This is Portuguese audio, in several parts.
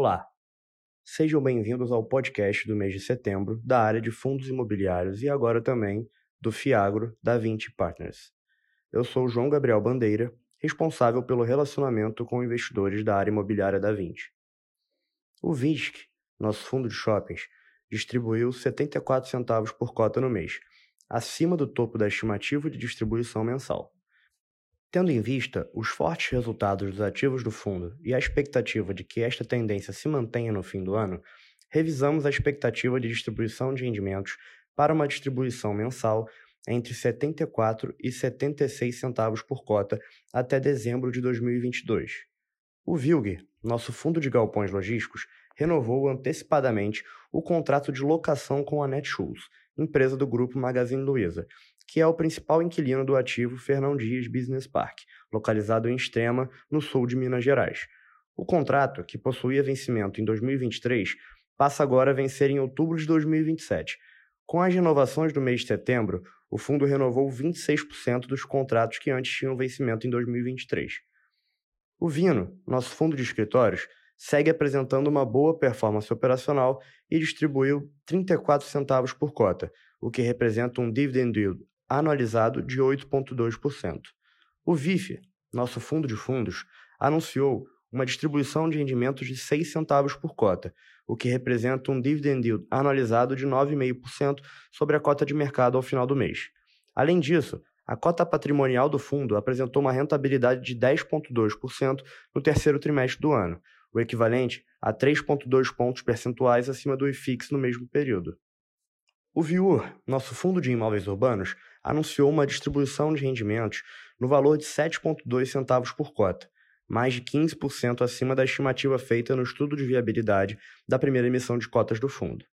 Olá, sejam bem-vindos ao podcast do mês de setembro da área de fundos imobiliários e agora também do Fiagro da 20 Partners. Eu sou João Gabriel Bandeira, responsável pelo relacionamento com investidores da área imobiliária da 20. O VISC, nosso fundo de shoppings, distribuiu 74 centavos por cota no mês, acima do topo da estimativa de distribuição mensal. Tendo em vista os fortes resultados dos ativos do fundo e a expectativa de que esta tendência se mantenha no fim do ano, revisamos a expectativa de distribuição de rendimentos para uma distribuição mensal entre 74 e 76 centavos por cota até dezembro de 2022. O VILG, nosso fundo de galpões logísticos, renovou antecipadamente o contrato de locação com a Netshoes, empresa do grupo Magazine Luiza, que é o principal inquilino do ativo Fernão Dias Business Park, localizado em Extrema, no sul de Minas Gerais. O contrato, que possuía vencimento em 2023, passa agora a vencer em outubro de 2027. Com as renovações do mês de setembro, o fundo renovou 26% dos contratos que antes tinham vencimento em 2023. O Vino, nosso fundo de escritórios, segue apresentando uma boa performance operacional e distribuiu 34 centavos por cota, o que representa um dividend yield anualizado de 8,2%. O VIF, nosso fundo de fundos, anunciou uma distribuição de rendimentos de 6 centavos por cota, o que representa um dividend yield anualizado de 9,5% sobre a cota de mercado ao final do mês. Além disso, a cota patrimonial do fundo apresentou uma rentabilidade de 10,2% no terceiro trimestre do ano, o equivalente a 3,2 pontos percentuais acima do IFIX no mesmo período. O Viur, nosso fundo de imóveis urbanos, anunciou uma distribuição de rendimentos no valor de 7,2 centavos por cota, mais de 15% acima da estimativa feita no estudo de viabilidade da primeira emissão de cotas do fundo.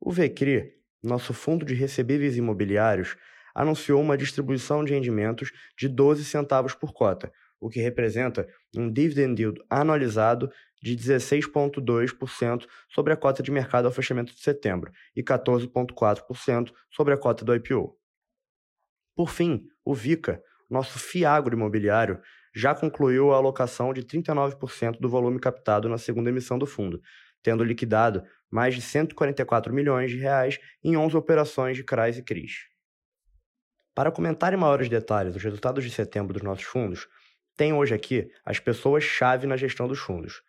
O VECRI, nosso fundo de recebíveis imobiliários, anunciou uma distribuição de rendimentos de 12 centavos por cota, o que representa um dividend yield anualizado de 16,2% sobre a cota de mercado ao fechamento de setembro e 14,4% sobre a cota do IPO. Por fim, o VICA, nosso fiagro imobiliário, já concluiu a alocação de 39% do volume captado na segunda emissão do fundo, tendo liquidado mais de 144 milhões de reais em 11 operações de CRAs e CRIs. Para comentar em maiores detalhes os resultados de setembro dos nossos fundos, tenho hoje aqui as pessoas-chave na gestão dos fundos.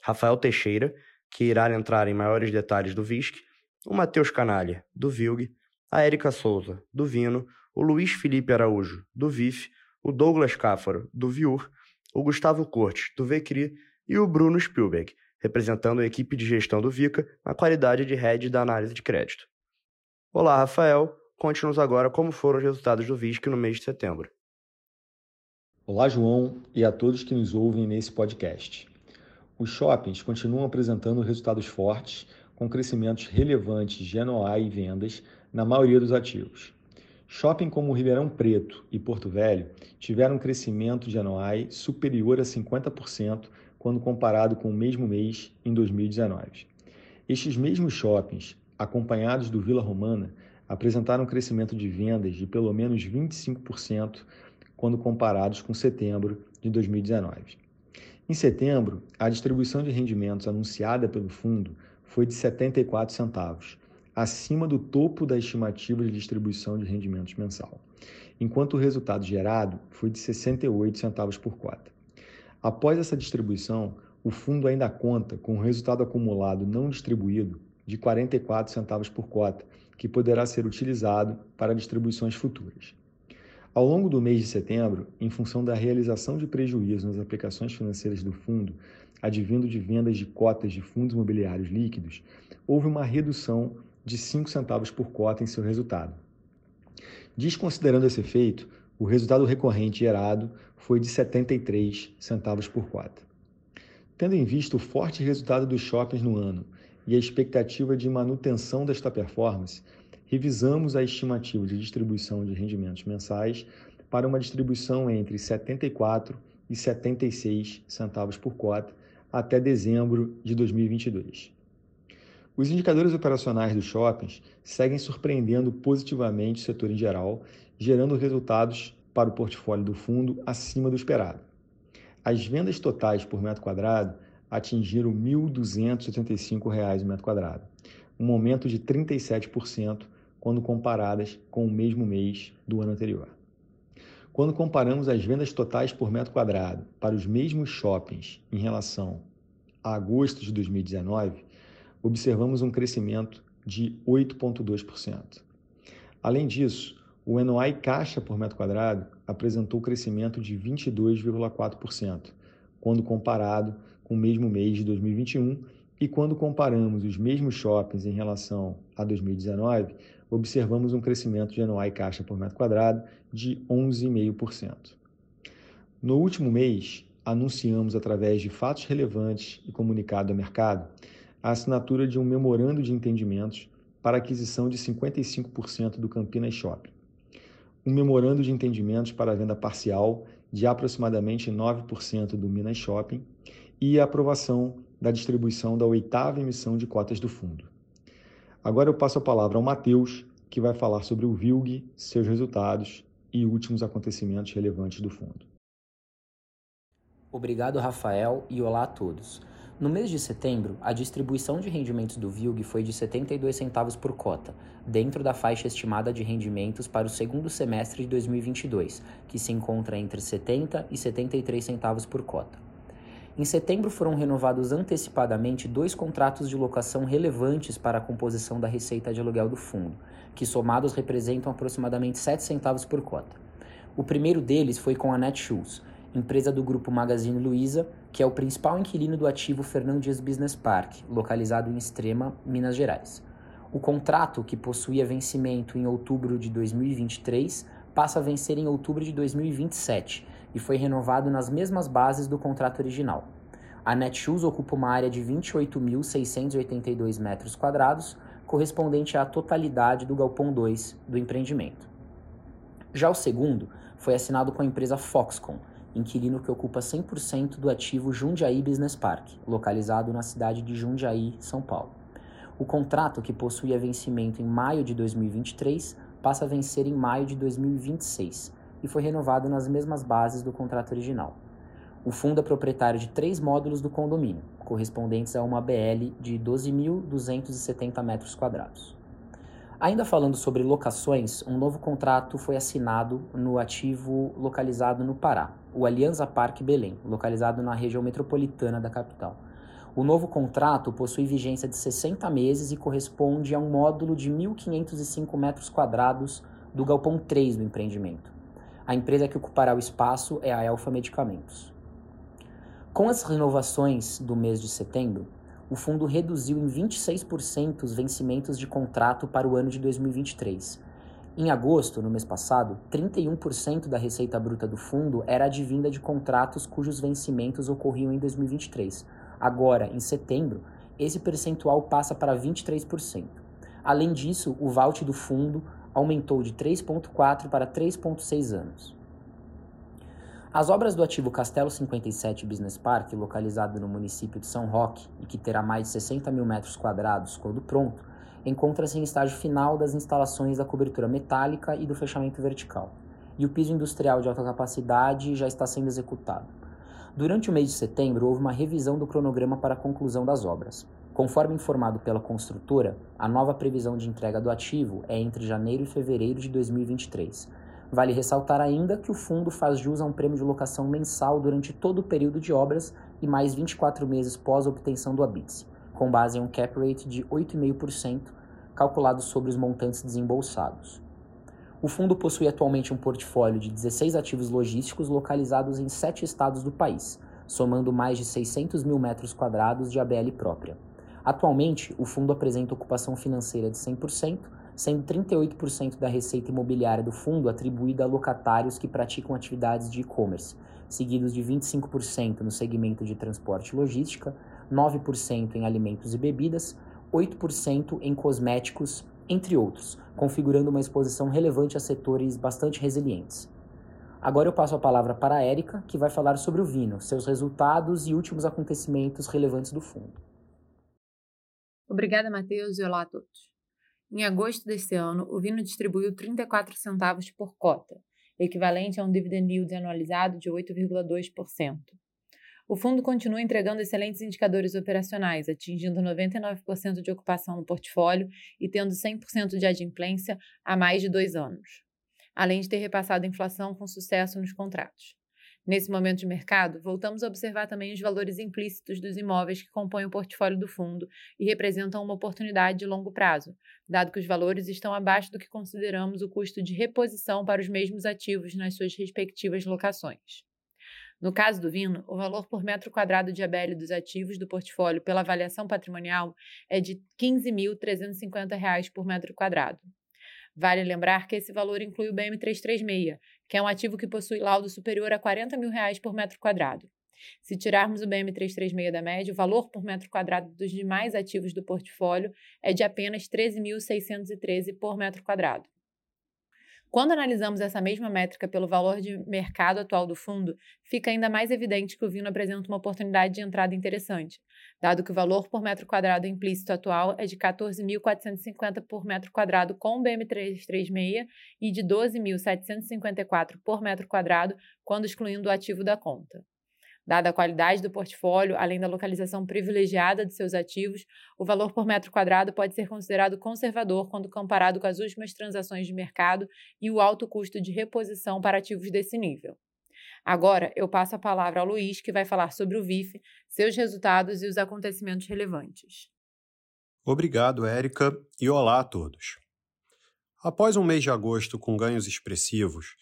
Rafael Teixeira, que irá entrar em maiores detalhes do VISC, o Matheus Canalha, do VILG, a Érica Souza, do Vino, o Luiz Felipe Araújo, do VIF, o Douglas Cáfaro, do VIUR, o Gustavo Cortes, do VECRI e o Bruno Spielberg, representando a equipe de gestão do VICA na qualidade de head da análise de crédito. Olá, Rafael. Conte-nos agora como foram os resultados do VISC no mês de setembro. Olá, João, e a todos que nos ouvem nesse podcast. Os shoppings continuam apresentando resultados fortes, com crescimentos relevantes de NOI e vendas na maioria dos ativos. Shopping como Ribeirão Preto e Porto Velho tiveram um crescimento de NOI superior a 50% quando comparado com o mesmo mês em 2019. Estes mesmos shoppings, acompanhados do Vila Romana, apresentaram um crescimento de vendas de pelo menos 25% quando comparados com setembro de 2019. Em setembro, a distribuição de rendimentos anunciada pelo fundo foi de 74 centavos, acima do topo da estimativa de distribuição de rendimentos mensal, enquanto o resultado gerado foi de 68 centavos por cota. Após essa distribuição, o fundo ainda conta com o resultado acumulado não distribuído de 44 centavos por cota, que poderá ser utilizado para distribuições futuras. Ao longo do mês de setembro, em função da realização de prejuízo nas aplicações financeiras do fundo, advindo de vendas de cotas de fundos imobiliários líquidos, houve uma redução de 5 centavos por cota em seu resultado. Desconsiderando esse efeito, o resultado recorrente gerado foi de 73 centavos por cota. Tendo em vista o forte resultado dos shoppings no ano e a expectativa de manutenção desta performance, revisamos a estimativa de distribuição de rendimentos mensais para uma distribuição entre 74 e 76 centavos por cota até dezembro de 2022. Os indicadores operacionais dos shoppings seguem surpreendendo positivamente o setor em geral, gerando resultados para o portfólio do fundo acima do esperado. As vendas totais por metro quadrado atingiram R$ 1.285 o metro quadrado, um aumento de 37% quando comparadas com o mesmo mês do ano anterior. Quando comparamos as vendas totais por metro quadrado para os mesmos shoppings em relação a agosto de 2019, observamos um crescimento de 8,2%. Além disso, o NOI caixa por metro quadrado apresentou crescimento de 22,4%, quando comparado com o mesmo mês de 2021, e quando comparamos os mesmos shoppings em relação a 2019, observamos um crescimento de NOI caixa por metro quadrado de 11,5%. No último mês, anunciamos através de fatos relevantes e comunicado ao mercado a assinatura de um memorando de entendimentos para aquisição de 55% do Campinas Shopping. Um memorando de entendimentos para venda parcial de aproximadamente 9% do Minas Shopping e a aprovação da distribuição da oitava emissão de cotas do fundo. Agora eu passo a palavra ao Matheus, que vai falar sobre o VILG, seus resultados e últimos acontecimentos relevantes do fundo. Obrigado, Rafael, e olá a todos. No mês de setembro, a distribuição de rendimentos do VILG foi de 72 centavos por cota, dentro da faixa estimada de rendimentos para o segundo semestre de 2022, que se encontra entre 70 e 73 centavos por cota. Em setembro foram renovados antecipadamente dois contratos de locação relevantes para a composição da receita de aluguel do fundo, que somados representam aproximadamente 7 centavos por cota. O primeiro deles foi com a Netshoes, empresa do grupo Magazine Luiza, que é o principal inquilino do ativo Fernandes Business Park, localizado em Extrema, Minas Gerais. O contrato, que possuía vencimento em outubro de 2023, passa a vencer em outubro de 2027 e foi renovado nas mesmas bases do contrato original. A Netshoes ocupa uma área de 28.682 metros quadrados, correspondente à totalidade do galpão 2 do empreendimento. Já o segundo foi assinado com a empresa Foxconn, inquilino que ocupa 100% do ativo Jundiaí Business Park, localizado na cidade de Jundiaí, São Paulo. O contrato, que possuía vencimento em maio de 2023, passa a vencer em maio de 2026 e foi renovado nas mesmas bases do contrato original. O fundo é proprietário de três módulos do condomínio, correspondentes a uma BL de 12.270 metros quadrados. Ainda falando sobre locações, um novo contrato foi assinado no ativo localizado no Pará, o Alianza Parque Belém, localizado na região metropolitana da capital. O novo contrato possui vigência de 60 meses e corresponde a um módulo de 1.505 metros quadrados do galpão 3 do empreendimento. A empresa que ocupará o espaço é a Elfa Medicamentos. Com as renovações do mês de setembro, o fundo reduziu em 26% os vencimentos de contrato para o ano de 2023. Em agosto, no mês passado, 31% da receita bruta do fundo era advinda de contratos cujos vencimentos ocorriam em 2023. Agora, em setembro, esse percentual passa para 23%. Além disso, o vault do fundo aumentou de 3,4 para 3,6 anos. As obras do ativo Castelo 57 Business Park, localizado no município de São Roque e que terá mais de 60 mil metros quadrados quando pronto, encontra-se em estágio final das instalações da cobertura metálica e do fechamento vertical, e o piso industrial de alta capacidade já está sendo executado. Durante o mês de setembro, houve uma revisão do cronograma para a conclusão das obras. Conforme informado pela construtora, a nova previsão de entrega do ativo é entre janeiro e fevereiro de 2023 Vale ressaltar ainda que o fundo faz jus a um prêmio de locação mensal durante todo o período de obras e mais 24 meses pós a obtenção do ABITS, com base em um cap rate de 8,5%, calculado sobre os montantes desembolsados. O fundo possui atualmente um portfólio de 16 ativos logísticos localizados em sete estados do país, somando mais de 600 mil metros quadrados de ABL própria. Atualmente, o fundo apresenta ocupação financeira de 100%, sendo 38% da receita imobiliária do fundo atribuída a locatários que praticam atividades de e-commerce, seguidos de 25% no segmento de transporte e logística, 9% em alimentos e bebidas, 8% em cosméticos, entre outros, configurando uma exposição relevante a setores bastante resilientes. Agora eu passo a palavra para a Érica, que vai falar sobre o Vino, seus resultados e últimos acontecimentos relevantes do fundo. Obrigada, Matheus, e olá a todos. Em agosto deste ano, o Vino distribuiu 34 centavos por cota, equivalente a um dividend yield anualizado de 8,2%. O fundo continua entregando excelentes indicadores operacionais, atingindo 99% de ocupação no portfólio e tendo 100% de adimplência há mais de dois anos, além de ter repassado a inflação com sucesso nos contratos. Nesse momento de mercado, voltamos a observar também os valores implícitos dos imóveis que compõem o portfólio do fundo e representam uma oportunidade de longo prazo, dado que os valores estão abaixo do que consideramos o custo de reposição para os mesmos ativos nas suas respectivas locações. No caso do Vino, o valor por metro quadrado de ABL dos ativos do portfólio pela avaliação patrimonial é de R$ 15.350 por metro quadrado. Vale lembrar que esse valor inclui o BM336, que é um ativo que possui laudo superior a 40 mil reais por metro quadrado. Se tirarmos o BM336 da média, o valor por metro quadrado dos demais ativos do portfólio é de apenas 13.613 por metro quadrado. Quando analisamos essa mesma métrica pelo valor de mercado atual do fundo, fica ainda mais evidente que o Vino apresenta uma oportunidade de entrada interessante, dado que o valor por metro quadrado implícito atual é de 14.450 por metro quadrado com o BM336 e de 12.754 por metro quadrado quando excluindo o ativo da conta. Dada a qualidade do portfólio, além da localização privilegiada de seus ativos, o valor por metro quadrado pode ser considerado conservador quando comparado com as últimas transações de mercado e o alto custo de reposição para ativos desse nível. Agora, eu passo a palavra ao Luiz, que vai falar sobre o VIF, seus resultados e os acontecimentos relevantes. Obrigado, Érica, e olá a todos. Após um mês de agosto com ganhos expressivos,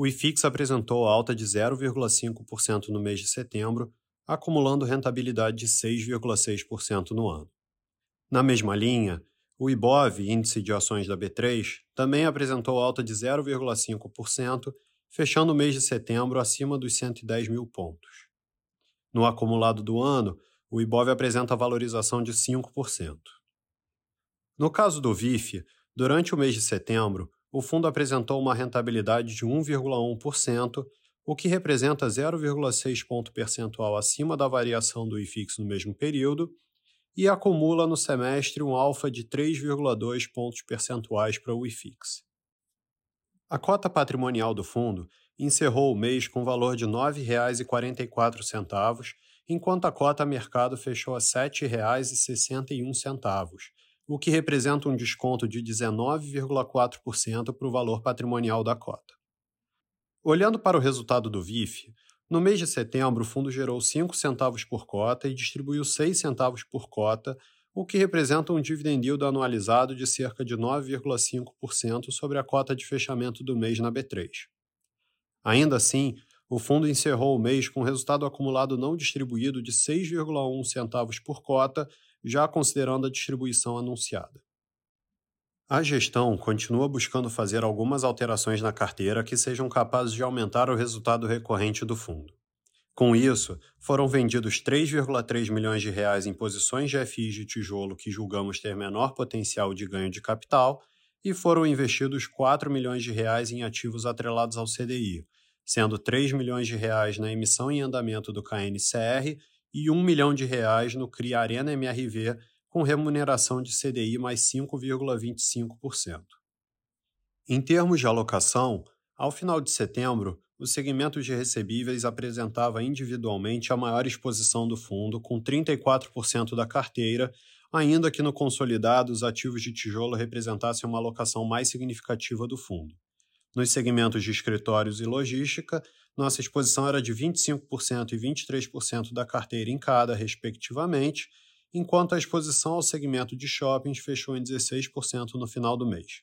o IFIX apresentou alta de 0,5% no mês de setembro, acumulando rentabilidade de 6,6% no ano. Na mesma linha, o IBOV, índice de ações da B3, também apresentou alta de 0,5%, fechando o mês de setembro acima dos 110 mil pontos. No acumulado do ano, o IBOV apresenta valorização de 5%. No caso do VIF, durante o mês de setembro, o fundo apresentou uma rentabilidade de 1,1%, o que representa 0,6 ponto percentual acima da variação do IFIX no mesmo período, e acumula no semestre um alfa de 3,2 pontos percentuais para o IFIX. A cota patrimonial do fundo encerrou o mês com valor de R$ 9,44, enquanto a cota mercado fechou a R$ 7,61 o que representa um desconto de 19,4% para o valor patrimonial da cota. Olhando para o resultado do VIF, no mês de setembro o fundo gerou 5 centavos por cota e distribuiu 6 centavos por cota, o que representa um dividend yield anualizado de cerca de 9,5% sobre a cota de fechamento do mês na B3. Ainda assim, o fundo encerrou o mês com resultado acumulado não distribuído de 6,1 centavos por cota já considerando a distribuição anunciada. A gestão continua buscando fazer algumas alterações na carteira que sejam capazes de aumentar o resultado recorrente do fundo. Com isso, foram vendidos 3,3 milhões de reais em posições de FIs de tijolo que julgamos ter menor potencial de ganho de capital e foram investidos 4 milhões de reais em ativos atrelados ao CDI, sendo 3 milhões de reais na emissão em andamento do KNCR e 1 milhão de reais no CRI Arena MRV, com remuneração de CDI mais 5,25%. Em termos de alocação, ao final de setembro, o segmento de recebíveis apresentava individualmente a maior exposição do fundo, com 34% da carteira, ainda que no consolidado os ativos de tijolo representassem uma alocação mais significativa do fundo. Nos segmentos de escritórios e logística, nossa exposição era de 25% e 23% da carteira em cada, respectivamente, enquanto a exposição ao segmento de shoppings fechou em 16% no final do mês.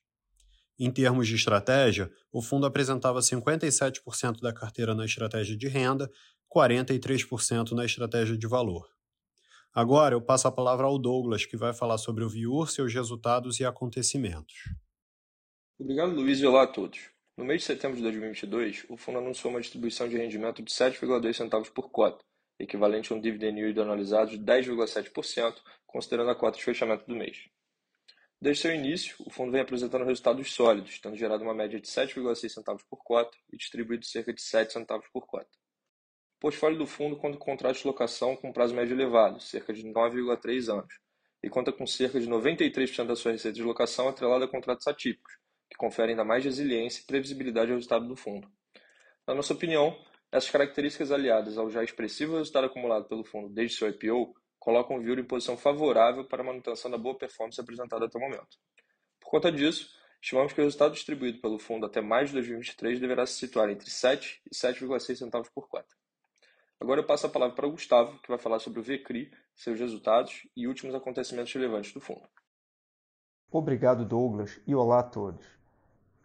Em termos de estratégia, o fundo apresentava 57% da carteira na estratégia de renda, 43% na estratégia de valor. Agora eu passo a palavra ao Douglas, que vai falar sobre o Viur, seus resultados e acontecimentos. Obrigado, Luiz, e olá a todos. No mês de setembro de 2022, o fundo anunciou uma distribuição de rendimento de 7,2 centavos por cota, equivalente a um dividend yield anualizado de 10,7%, considerando a cota de fechamento do mês. Desde seu início, o fundo vem apresentando resultados sólidos, tendo gerado uma média de 7,6 centavos por cota e distribuído cerca de 7 centavos por cota. O portfólio do fundo conta com contratos de locação com prazo médio elevado, cerca de 9,3 anos, e conta com cerca de 93% da sua receita de locação atrelada a contratos atípicos, que confere ainda mais resiliência e previsibilidade ao resultado do fundo. Na nossa opinião, Essas características aliadas ao já expressivo resultado acumulado pelo fundo desde seu IPO colocam o Viur em posição favorável para a manutenção da boa performance apresentada até o momento. Por conta disso, estimamos que o resultado distribuído pelo fundo até mais de 2023 deverá se situar entre 7 e 7,6 centavos por cota. Agora eu passo a palavra para o Gustavo, que vai falar sobre o VCRI, seus resultados e últimos acontecimentos relevantes do fundo. Obrigado, Douglas, e olá a todos.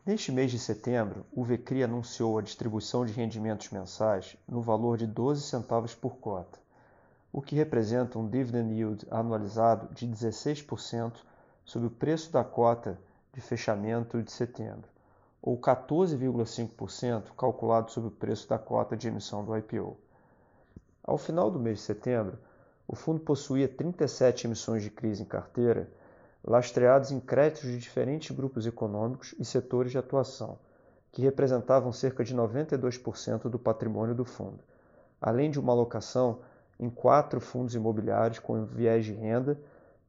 Neste mês de setembro, o VCRI anunciou a distribuição de rendimentos mensais no valor de 12 centavos por cota o que representa um dividend yield anualizado de 16% sobre o preço da cota de fechamento de setembro, ou 14,5% calculado sobre o preço da cota de emissão do IPO. Ao final do mês de setembro, o fundo possuía 37 emissões de crise em carteira, lastreados em créditos de diferentes grupos econômicos e setores de atuação, que representavam cerca de 92% do patrimônio do fundo, além de uma alocação em quatro fundos imobiliários com viés de renda,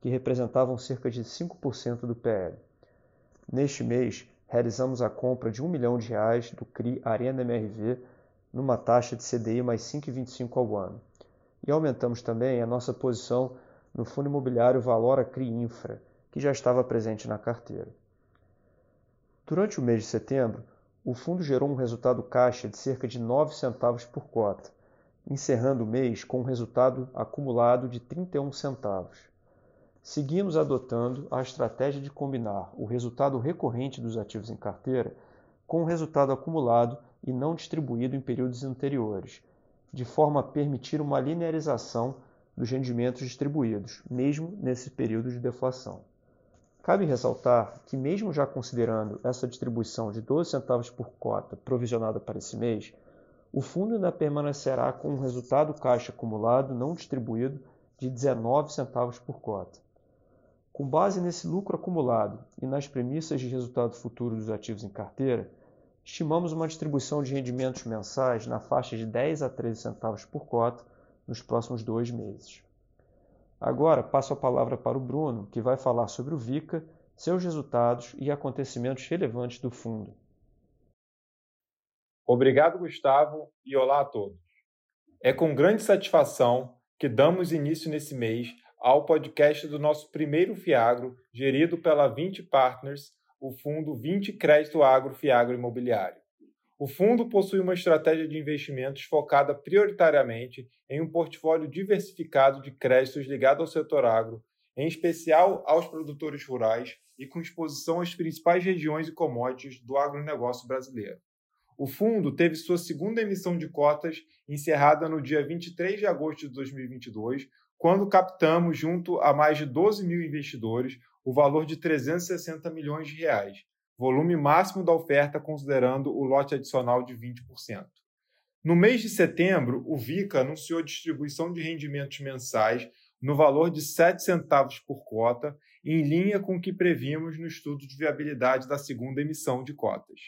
que representavam cerca de 5% do PL. Neste mês, realizamos a compra de um milhão de reais do CRI Arena MRV numa taxa de CDI mais 5,25 ao ano. E aumentamos também a nossa posição no fundo imobiliário Valora CRI Infra, que já estava presente na carteira. Durante o mês de setembro, o fundo gerou um resultado caixa de cerca de 9 centavos por cota, encerrando o mês com um resultado acumulado de 31 centavos. Seguimos adotando a estratégia de combinar o resultado recorrente dos ativos em carteira com o resultado acumulado e não distribuído em períodos anteriores, de forma a permitir uma linearização dos rendimentos distribuídos, mesmo nesse período de deflação. Cabe ressaltar que, mesmo já considerando essa distribuição de 12 centavos por cota provisionada para esse mês, o fundo ainda permanecerá com um resultado caixa acumulado não distribuído de 19 centavos por cota. Com base nesse lucro acumulado e nas premissas de resultado futuro dos ativos em carteira, estimamos uma distribuição de rendimentos mensais na faixa de 10 a 13 centavos por cota nos próximos dois meses. Agora passo a palavra para o Bruno, que vai falar sobre o VICA, seus resultados e acontecimentos relevantes do fundo. Obrigado, Gustavo, e olá a todos. É com grande satisfação que damos início nesse mês ao podcast do nosso primeiro Fiagro, gerido pela 20 Partners, o fundo 20 Crédito Agro Fiagro Imobiliário. O fundo possui uma estratégia de investimentos focada prioritariamente em um portfólio diversificado de créditos ligado ao setor agro, em especial aos produtores rurais e com exposição às principais regiões e commodities do agronegócio brasileiro. O fundo teve sua segunda emissão de cotas encerrada no dia 23 de agosto de 2022, quando captamos, junto a mais de 12 mil investidores, o valor de 360 milhões de reais, volume máximo da oferta considerando o lote adicional de 20%. No mês de setembro, o VICA anunciou distribuição de rendimentos mensais no valor de 7 centavos por cota, em linha com o que previmos no estudo de viabilidade da segunda emissão de cotas.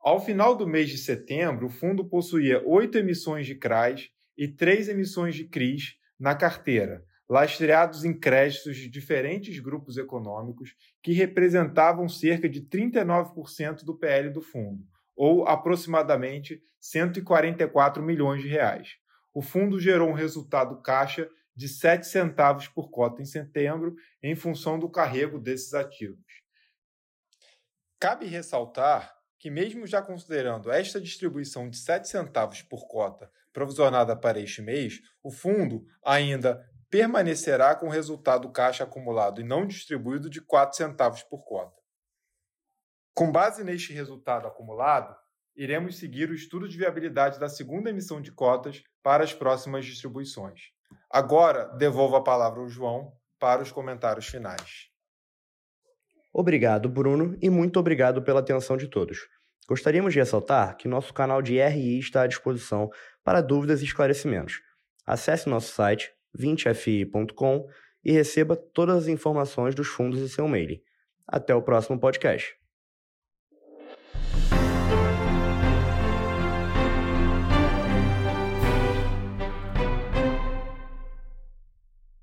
Ao final do mês de setembro, o fundo possuía oito emissões de CRAs e três emissões de CRIs na carteira, lastreados em créditos de diferentes grupos econômicos que representavam cerca de 39% do PL do fundo, ou aproximadamente 144 milhões de reais. O fundo gerou um resultado caixa de 7 centavos por cota em setembro, em função do carrego desses ativos. Cabe ressaltar que, mesmo já considerando esta distribuição de 7 centavos por cota provisionada para este mês, o fundo ainda permanecerá com resultado caixa acumulado e não distribuído de 4 centavos por cota. Com base neste resultado acumulado, iremos seguir o estudo de viabilidade da segunda emissão de cotas para as próximas distribuições. Agora, devolvo a palavra ao João para os comentários finais. Obrigado, Bruno, e muito obrigado pela atenção de todos. Gostaríamos de ressaltar que nosso canal de RI está à disposição para dúvidas e esclarecimentos. Acesse nosso site 20fi.com e receba todas as informações dos fundos em seu e-mail. Até o próximo podcast.